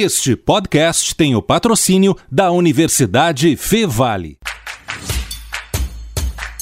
Este podcast tem o patrocínio da Universidade Fevale.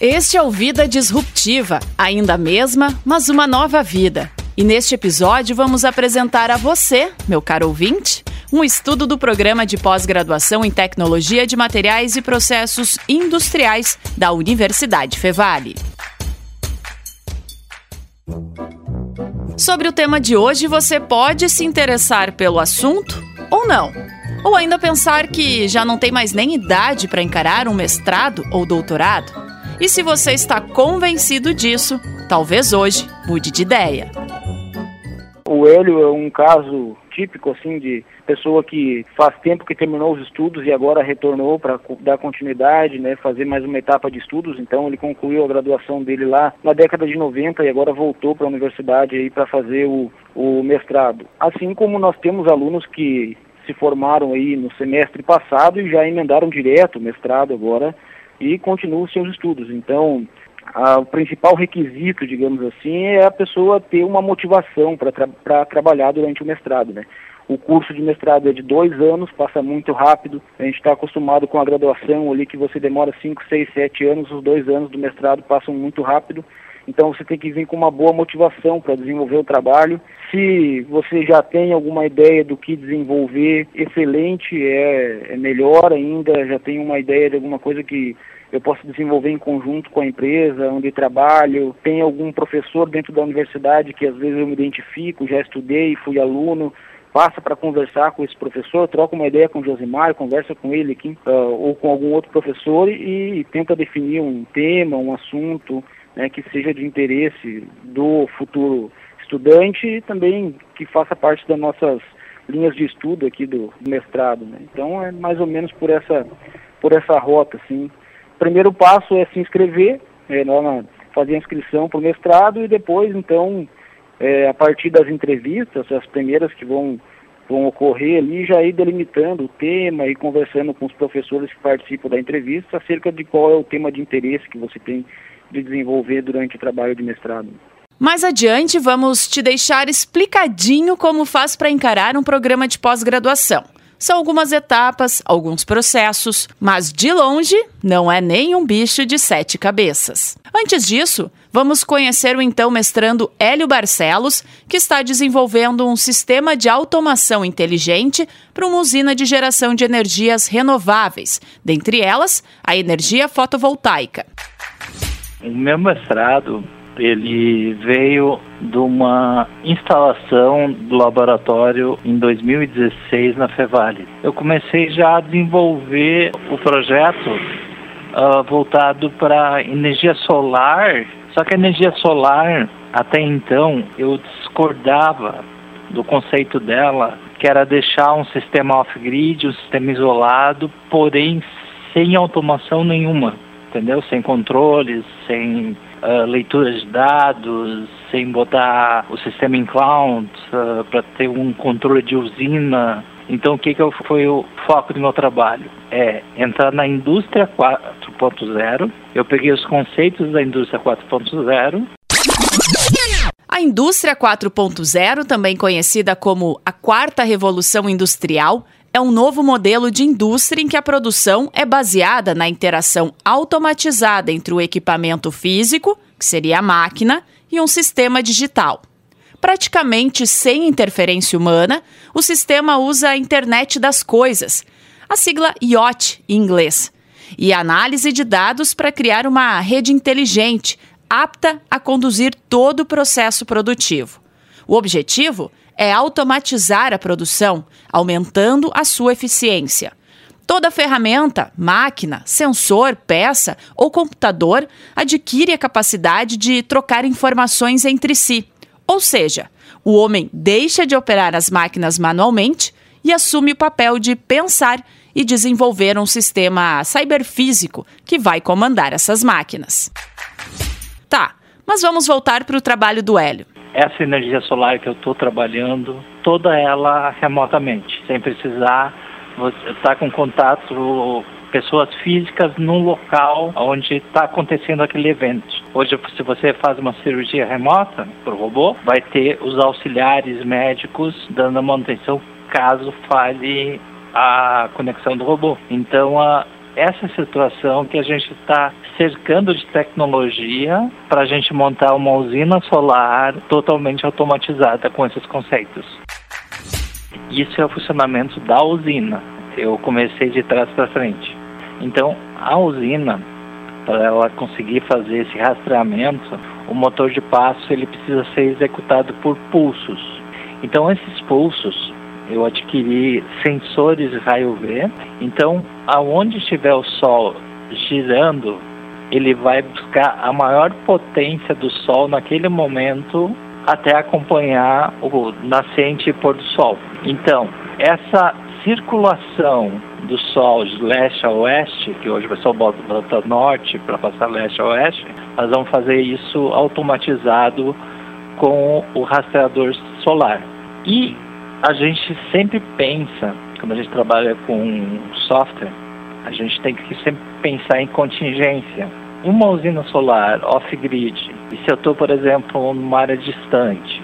Este é o Vida Disruptiva, ainda a mesma, mas uma nova vida. E neste episódio vamos apresentar a você, meu caro ouvinte, um estudo do programa de pós-graduação em Tecnologia de Materiais e Processos Industriais da Universidade Fevale. Sobre o tema de hoje, você pode se interessar pelo assunto ou não. Ou ainda pensar que já não tem mais nem idade para encarar um mestrado ou doutorado. E se você está convencido disso, talvez hoje mude de ideia. O Hélio é um caso típico assim de pessoa que faz tempo que terminou os estudos e agora retornou para dar continuidade, né, fazer mais uma etapa de estudos. Então ele concluiu a graduação dele lá na década de 90 e agora voltou para a universidade aí para fazer o, o mestrado. Assim como nós temos alunos que se formaram aí no semestre passado e já emendaram direto o mestrado agora e continuam seus estudos. Então, o principal requisito, digamos assim, é a pessoa ter uma motivação para tra trabalhar durante o mestrado, né? O curso de mestrado é de dois anos, passa muito rápido. A gente está acostumado com a graduação ali que você demora cinco, seis, sete anos. Os dois anos do mestrado passam muito rápido. Então você tem que vir com uma boa motivação para desenvolver o trabalho. Se você já tem alguma ideia do que desenvolver, excelente, é, é melhor ainda. Já tem uma ideia de alguma coisa que eu posso desenvolver em conjunto com a empresa onde trabalho. Tem algum professor dentro da universidade que às vezes eu me identifico, já estudei, fui aluno, passa para conversar com esse professor, troca uma ideia com o Josimar, conversa com ele aqui, uh, ou com algum outro professor e, e, tenta definir um tema, um assunto né, que seja de interesse do futuro estudante e também que faça parte das nossas linhas de estudo aqui do, do mestrado. Né? Então é mais ou menos por essa, por essa rota, assim, primeiro passo é se inscrever, é, fazer a inscrição para o mestrado e depois, então, é, a partir das entrevistas, as primeiras que vão, vão ocorrer ali, já ir delimitando o tema e conversando com os professores que participam da entrevista acerca de qual é o tema de interesse que você tem de desenvolver durante o trabalho de mestrado. Mais adiante, vamos te deixar explicadinho como faz para encarar um programa de pós-graduação. São algumas etapas, alguns processos, mas de longe não é nem um bicho de sete cabeças. Antes disso, vamos conhecer o então mestrando Hélio Barcelos, que está desenvolvendo um sistema de automação inteligente para uma usina de geração de energias renováveis, dentre elas a energia fotovoltaica. O meu mestrado ele veio de uma instalação do laboratório em 2016 na Fevale. Eu comecei já a desenvolver o projeto uh, voltado para energia solar, só que a energia solar, até então, eu discordava do conceito dela, que era deixar um sistema off-grid, um sistema isolado, porém sem automação nenhuma, entendeu? Sem controles, sem uh, leituras de dados, sem botar o sistema em cloud uh, para ter um controle de usina. Então, o que, que foi o foco do meu trabalho? É entrar na indústria 4.0. Eu peguei os conceitos da indústria 4.0 a indústria 4.0, também conhecida como a quarta revolução industrial, é um novo modelo de indústria em que a produção é baseada na interação automatizada entre o equipamento físico, que seria a máquina, e um sistema digital. Praticamente sem interferência humana, o sistema usa a internet das coisas, a sigla IoT em inglês, e análise de dados para criar uma rede inteligente, apta a conduzir todo o processo produtivo. O objetivo é automatizar a produção, aumentando a sua eficiência. Toda ferramenta, máquina, sensor, peça ou computador adquire a capacidade de trocar informações entre si. Ou seja, o homem deixa de operar as máquinas manualmente e assume o papel de pensar e desenvolver um sistema cyberfísico que vai comandar essas máquinas. Tá, mas vamos voltar para o trabalho do Hélio. Essa energia solar que eu estou trabalhando, toda ela remotamente, sem precisar estar tá com contato pessoas físicas no local onde está acontecendo aquele evento. Hoje, se você faz uma cirurgia remota o robô, vai ter os auxiliares médicos dando a manutenção caso falhe a conexão do robô. Então, a, essa situação que a gente está cercando de tecnologia para a gente montar uma usina solar totalmente automatizada com esses conceitos. Isso é o funcionamento da usina. Eu comecei de trás para frente. Então, a usina, para ela conseguir fazer esse rastreamento, o motor de passo ele precisa ser executado por pulsos. Então, esses pulsos eu adquiri sensores raio V. Então, aonde estiver o Sol girando, ele vai buscar a maior potência do Sol naquele momento até acompanhar o nascente e pôr do Sol. Então, essa circulação do Sol de leste a oeste, que hoje o pessoal bota norte para passar leste a oeste, nós vamos fazer isso automatizado com o rastreador solar. E a gente sempre pensa, quando a gente trabalha com software, a gente tem que sempre pensar em contingência. Uma usina solar off-grid, e se eu estou, por exemplo, numa área distante,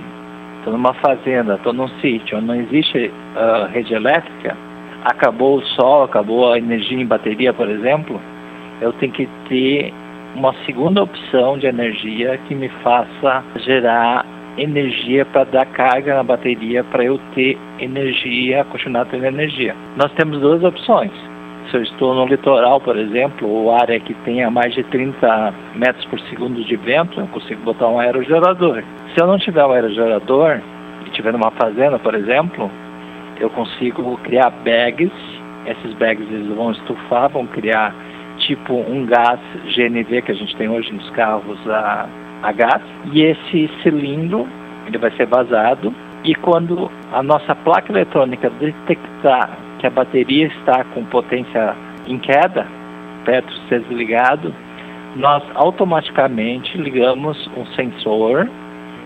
estou numa fazenda, estou num sítio onde não existe uh, rede elétrica, acabou o sol, acabou a energia em bateria, por exemplo, eu tenho que ter uma segunda opção de energia que me faça gerar energia para dar carga na bateria para eu ter energia, continuar tendo energia. Nós temos duas opções. Se eu estou no litoral, por exemplo, ou área que tenha mais de 30 metros por segundo de vento, eu consigo botar um aerogerador. Se eu não tiver um aerogerador e estiver numa fazenda, por exemplo, eu consigo criar bags. Esses bags eles vão estufar, vão criar tipo um gás GNV que a gente tem hoje nos carros a a gás e esse cilindro ele vai ser vazado e quando a nossa placa eletrônica detectar que a bateria está com potência em queda, ser desligado, nós automaticamente ligamos um sensor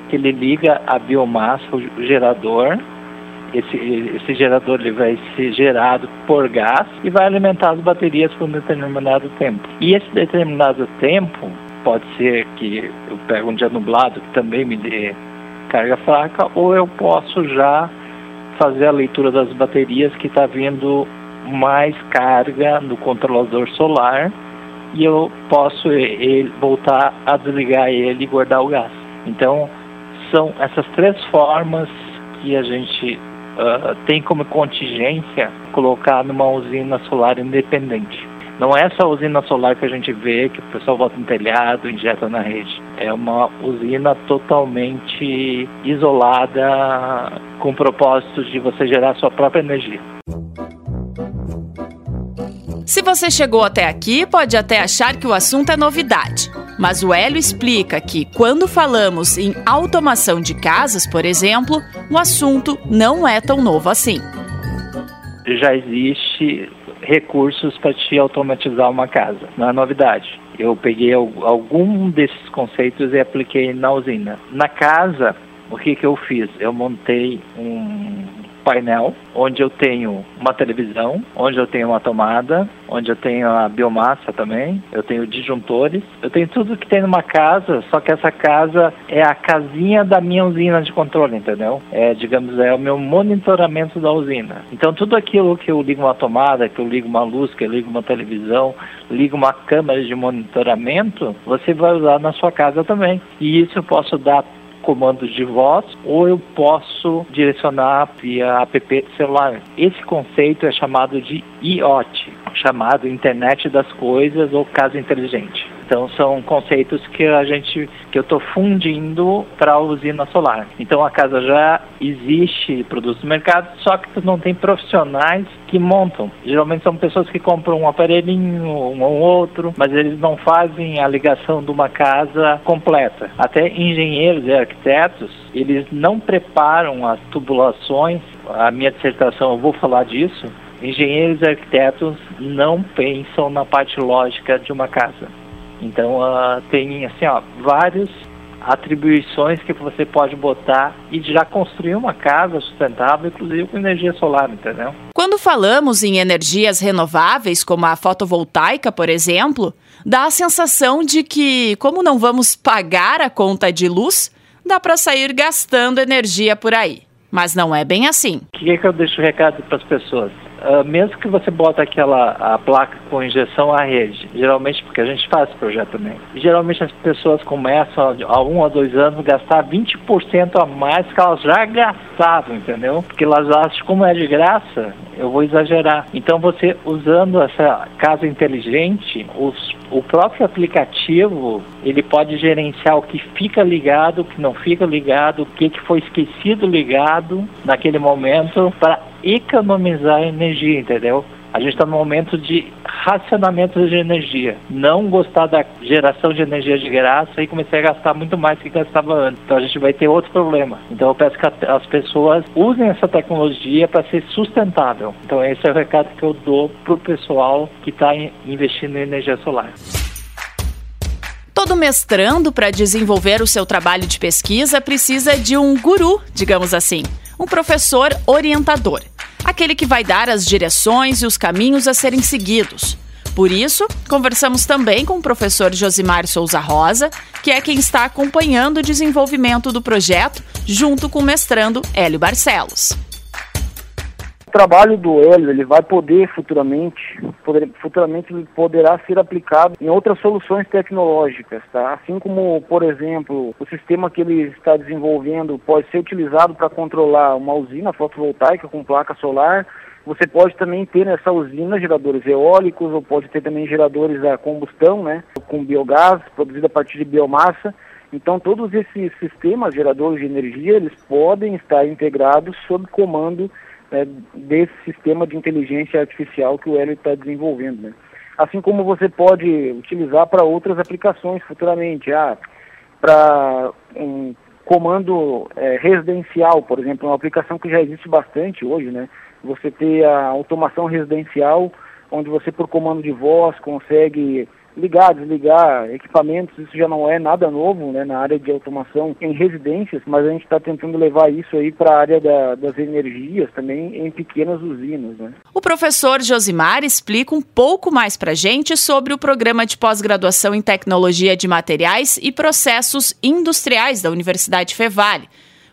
que ele liga a biomassa, o gerador. Esse, esse gerador ele vai ser gerado por gás e vai alimentar as baterias por um determinado tempo. E esse determinado tempo pode ser que eu pegue um dia nublado que também me dê carga fraca, ou eu posso já fazer a leitura das baterias que está vindo mais carga no controlador solar e eu posso ele, voltar a desligar ele e guardar o gás. Então, são essas três formas que a gente uh, tem como contingência colocar numa usina solar independente. Não é essa usina solar que a gente vê, que o pessoal bota no telhado, injeta na rede. É uma usina totalmente isolada, com propósitos de você gerar sua própria energia. Se você chegou até aqui, pode até achar que o assunto é novidade. Mas o Hélio explica que, quando falamos em automação de casas, por exemplo, o assunto não é tão novo assim. Já existe recursos para te automatizar uma casa. Não é novidade. Eu peguei algum desses conceitos e apliquei na usina. Na casa, o que, que eu fiz? Eu montei um painel onde eu tenho uma televisão, onde eu tenho uma tomada, onde eu tenho a biomassa também, eu tenho disjuntores, eu tenho tudo que tem numa casa, só que essa casa é a casinha da minha usina de controle, entendeu? É, digamos, é o meu monitoramento da usina. Então tudo aquilo que eu ligo uma tomada, que eu ligo uma luz, que eu ligo uma televisão, ligo uma câmera de monitoramento, você vai usar na sua casa também. E isso eu posso dar comandos de voz ou eu posso direcionar via app de celular. Esse conceito é chamado de IoT, chamado Internet das Coisas ou Casa Inteligente. Então são conceitos que a gente que eu estou fundindo para a usina solar. Então a casa já existe produtos no mercado, só que tu não tem profissionais que montam. Geralmente são pessoas que compram um aparelhinho, um ou outro, mas eles não fazem a ligação de uma casa completa. Até engenheiros e arquitetos, eles não preparam as tubulações. A minha dissertação, eu vou falar disso. Engenheiros e arquitetos não pensam na parte lógica de uma casa. Então uh, tem assim, ó, vários atribuições que você pode botar e já construir uma casa sustentável, inclusive com energia solar, entendeu? Quando falamos em energias renováveis, como a fotovoltaica, por exemplo, dá a sensação de que, como não vamos pagar a conta de luz, dá para sair gastando energia por aí. Mas não é bem assim. O que, é que eu deixo recado para as pessoas? Uh, mesmo que você bota aquela a placa com injeção à rede, geralmente porque a gente faz esse projeto também, geralmente as pessoas começam há um ou dois anos a gastar 20% a mais que elas já gastavam, entendeu? Porque elas acham como é de graça, eu vou exagerar. Então você usando essa casa inteligente, os, o próprio aplicativo ele pode gerenciar o que fica ligado, o que não fica ligado, o que, que foi esquecido ligado naquele momento para economizar energia, entendeu? A gente está no momento de racionamento de energia. Não gostar da geração de energia de graça e comecei a gastar muito mais que gastava antes. Então a gente vai ter outro problema. Então eu peço que as pessoas usem essa tecnologia para ser sustentável. Então esse é o recado que eu dou para o pessoal que está investindo em energia solar. Todo mestrando para desenvolver o seu trabalho de pesquisa precisa de um guru, digamos assim um professor orientador, aquele que vai dar as direções e os caminhos a serem seguidos. Por isso, conversamos também com o professor Josimar Souza Rosa, que é quem está acompanhando o desenvolvimento do projeto, junto com o mestrando Hélio Barcelos. O trabalho do Hélio ele vai poder futuramente, poder, futuramente poderá ser aplicado em outras soluções tecnológicas, tá? Assim como, por exemplo, o sistema que ele está desenvolvendo pode ser utilizado para controlar uma usina fotovoltaica com placa solar. Você pode também ter nessa usina geradores eólicos ou pode ter também geradores a combustão, né, com biogás produzido a partir de biomassa. Então, todos esses sistemas geradores de energia, eles podem estar integrados sob comando né, desse sistema de inteligência artificial que o Hélio está desenvolvendo. Né? Assim como você pode utilizar para outras aplicações futuramente, ah, para um comando é, residencial, por exemplo, uma aplicação que já existe bastante hoje, né? Você ter a automação residencial, onde você por comando de voz consegue ligar, desligar equipamentos, isso já não é nada novo né, na área de automação em residências, mas a gente está tentando levar isso aí para a área da, das energias também em pequenas usinas. Né. O professor Josimar explica um pouco mais para a gente sobre o programa de pós-graduação em tecnologia de materiais e processos industriais da Universidade Fevale.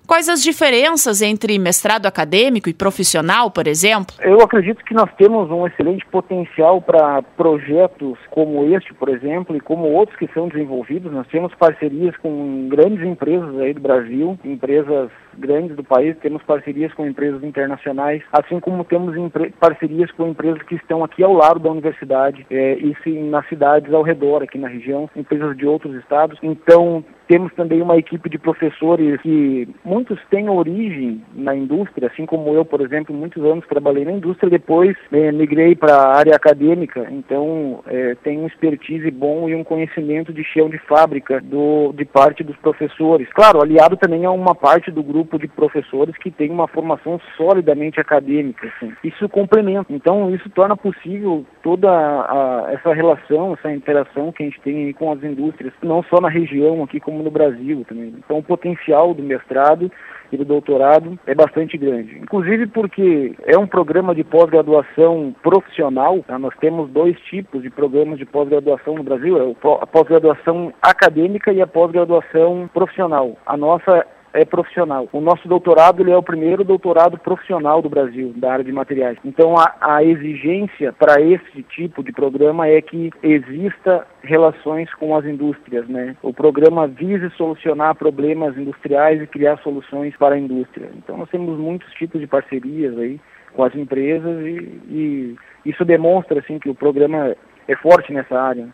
Quais as diferenças entre mestrado acadêmico e profissional, por exemplo? Eu acredito que nós temos um excelente potencial para projetos como este, por exemplo, e como outros que são desenvolvidos. Nós temos parcerias com grandes empresas aí do Brasil, empresas grandes do país, temos parcerias com empresas internacionais, assim como temos parcerias com empresas que estão aqui ao lado da universidade é, e sim, nas cidades ao redor, aqui na região, empresas de outros estados. Então, temos também uma equipe de professores que muitos têm origem na indústria, assim como eu, por exemplo, muitos anos trabalhei na indústria, depois é, migrei para a área acadêmica, então é, tenho um expertise bom e um conhecimento de chão de fábrica do, de parte dos professores. Claro, aliado também a uma parte do grupo de professores que tem uma formação solidamente acadêmica. Assim. Isso complementa. Então, isso torna possível toda a, essa relação, essa interação que a gente tem com as indústrias, não só na região aqui, como no Brasil também. Então o potencial do mestrado e do doutorado é bastante grande. Inclusive porque é um programa de pós-graduação profissional. Tá? Nós temos dois tipos de programas de pós-graduação no Brasil: é a pós-graduação acadêmica e a pós-graduação profissional. A nossa é profissional. O nosso doutorado ele é o primeiro doutorado profissional do Brasil, da área de materiais. Então a, a exigência para esse tipo de programa é que exista relações com as indústrias, né? O programa visa solucionar problemas industriais e criar soluções para a indústria. Então nós temos muitos tipos de parcerias aí com as empresas e, e isso demonstra assim que o programa é forte nessa área.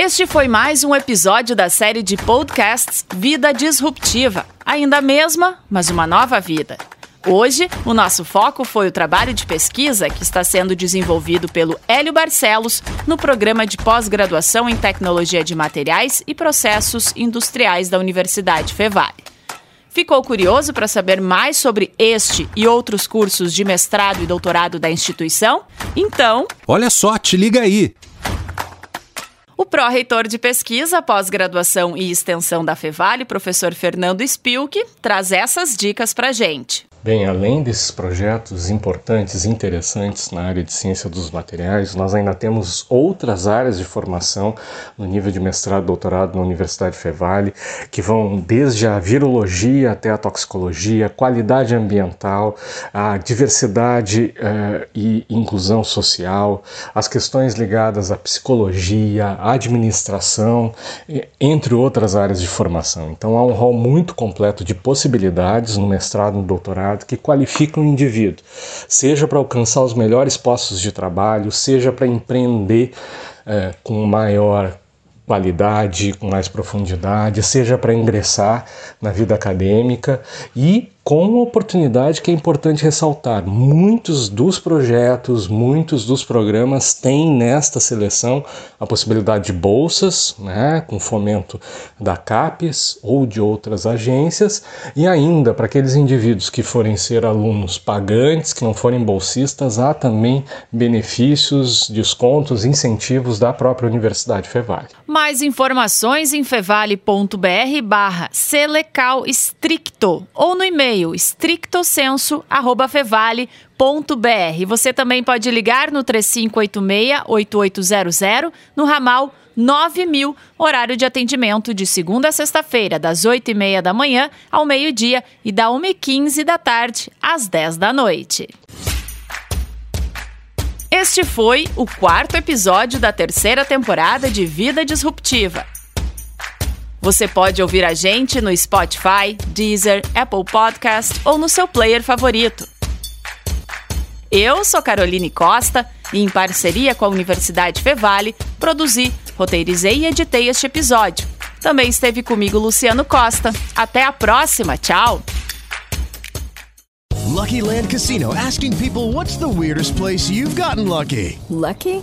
Este foi mais um episódio da série de podcasts Vida Disruptiva. Ainda a mesma, mas uma nova vida. Hoje, o nosso foco foi o trabalho de pesquisa que está sendo desenvolvido pelo Hélio Barcelos no programa de pós-graduação em Tecnologia de Materiais e Processos Industriais da Universidade Fevale. Ficou curioso para saber mais sobre este e outros cursos de mestrado e doutorado da instituição? Então. Olha só, te liga aí! O pró-reitor de pesquisa, pós-graduação e extensão da Fevale, professor Fernando Spilk, traz essas dicas para gente. Bem, além desses projetos importantes e interessantes na área de ciência dos materiais, nós ainda temos outras áreas de formação no nível de mestrado e doutorado na Universidade Fevale, que vão desde a virologia até a toxicologia, qualidade ambiental, a diversidade eh, e inclusão social, as questões ligadas à psicologia, administração, entre outras áreas de formação. Então há um rol muito completo de possibilidades no mestrado e no doutorado que qualificam o indivíduo, seja para alcançar os melhores postos de trabalho, seja para empreender é, com maior qualidade, com mais profundidade, seja para ingressar na vida acadêmica e com uma oportunidade que é importante ressaltar. Muitos dos projetos, muitos dos programas têm nesta seleção a possibilidade de bolsas, né, com fomento da CAPES ou de outras agências, e ainda para aqueles indivíduos que forem ser alunos pagantes, que não forem bolsistas, há também benefícios, descontos, incentivos da própria Universidade Fevale. Mais informações em fevale.br barra Selecal Stricto ou no e-mail e-mail strictosenso@fevale.br. Você também pode ligar no 3586-8800 no ramal 9000, horário de atendimento de segunda a sexta-feira, das 8h30 da manhã ao meio-dia e da 1h15 da tarde às 10 da noite. Este foi o quarto episódio da terceira temporada de Vida Disruptiva. Você pode ouvir a gente no Spotify, Deezer, Apple Podcast ou no seu player favorito. Eu sou Caroline Costa e, em parceria com a Universidade Fevale, produzi, roteirizei e editei este episódio. Também esteve comigo Luciano Costa. Até a próxima, tchau! Lucky Land Casino asking people what's the weirdest place you've gotten lucky? Lucky?